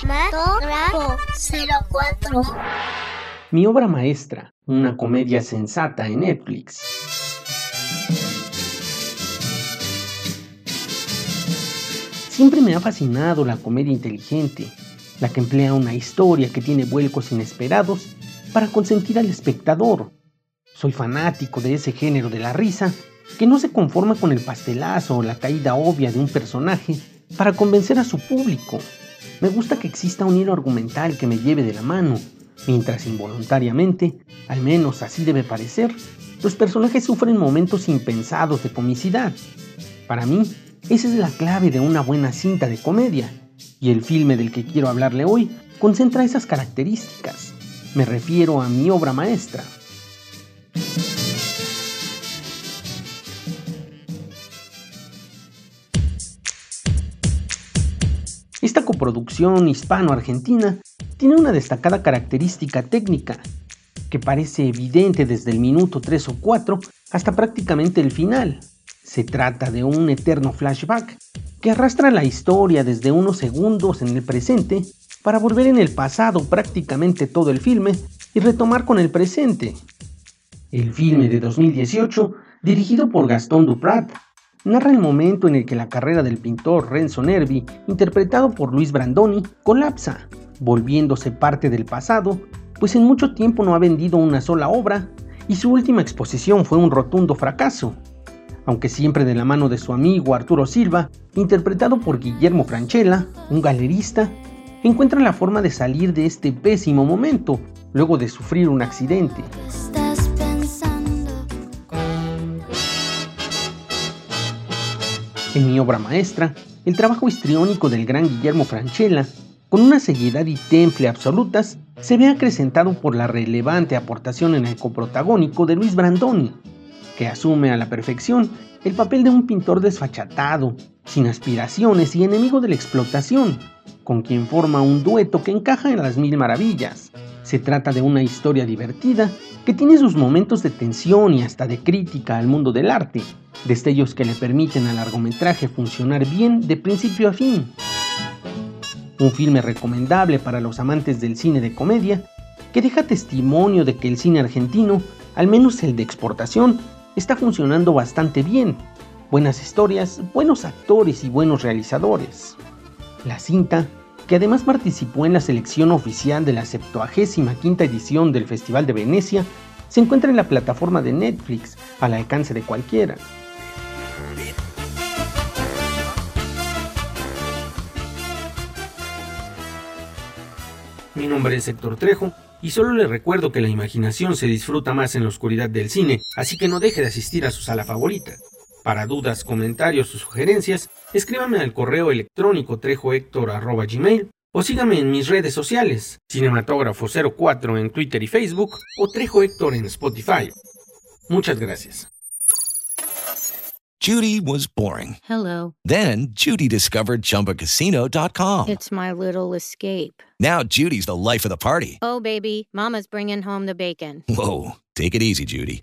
Cinematógrafo 04. Mi obra maestra, una comedia sensata en Netflix. Siempre me ha fascinado la comedia inteligente, la que emplea una historia que tiene vuelcos inesperados para consentir al espectador. Soy fanático de ese género de la risa que no se conforma con el pastelazo o la caída obvia de un personaje para convencer a su público. Me gusta que exista un hilo argumental que me lleve de la mano, mientras involuntariamente, al menos así debe parecer, los personajes sufren momentos impensados de comicidad. Para mí, esa es la clave de una buena cinta de comedia, y el filme del que quiero hablarle hoy concentra esas características. Me refiero a mi obra maestra. Esta coproducción hispano-argentina tiene una destacada característica técnica que parece evidente desde el minuto 3 o 4 hasta prácticamente el final. Se trata de un eterno flashback que arrastra la historia desde unos segundos en el presente para volver en el pasado prácticamente todo el filme y retomar con el presente. El filme de 2018, dirigido por Gastón Duprat, narra el momento en el que la carrera del pintor Renzo Nervi, interpretado por Luis Brandoni, colapsa, volviéndose parte del pasado, pues en mucho tiempo no ha vendido una sola obra y su última exposición fue un rotundo fracaso. Aunque siempre de la mano de su amigo Arturo Silva, interpretado por Guillermo Franchella, un galerista, encuentra la forma de salir de este pésimo momento luego de sufrir un accidente. En mi obra maestra, el trabajo histriónico del gran Guillermo Franchella, con una seriedad y temple absolutas, se ve acrecentado por la relevante aportación en el coprotagónico de Luis Brandoni, que asume a la perfección el papel de un pintor desfachatado, sin aspiraciones y enemigo de la explotación, con quien forma un dueto que encaja en las mil maravillas. Se trata de una historia divertida que tiene sus momentos de tensión y hasta de crítica al mundo del arte, destellos que le permiten al largometraje funcionar bien de principio a fin. Un filme recomendable para los amantes del cine de comedia, que deja testimonio de que el cine argentino, al menos el de exportación, está funcionando bastante bien. Buenas historias, buenos actores y buenos realizadores. La cinta, que además participó en la selección oficial de la 75 edición del Festival de Venecia, se encuentra en la plataforma de Netflix al alcance de cualquiera. Mi nombre es Héctor Trejo y solo le recuerdo que la imaginación se disfruta más en la oscuridad del cine, así que no deje de asistir a su sala favorita. Para dudas, comentarios o sugerencias, escríbame al correo electrónico trejohector.gmail o sígame en mis redes sociales, Cinematógrafo04 en Twitter y Facebook o Trejo Héctor en Spotify. Muchas gracias. Judy was boring. Hello. Then Judy discovered ChumbaCasino.com. It's my little escape. Now Judy's the life of the party. Oh, baby, Mama's bringing home the bacon. Whoa, take it easy, Judy.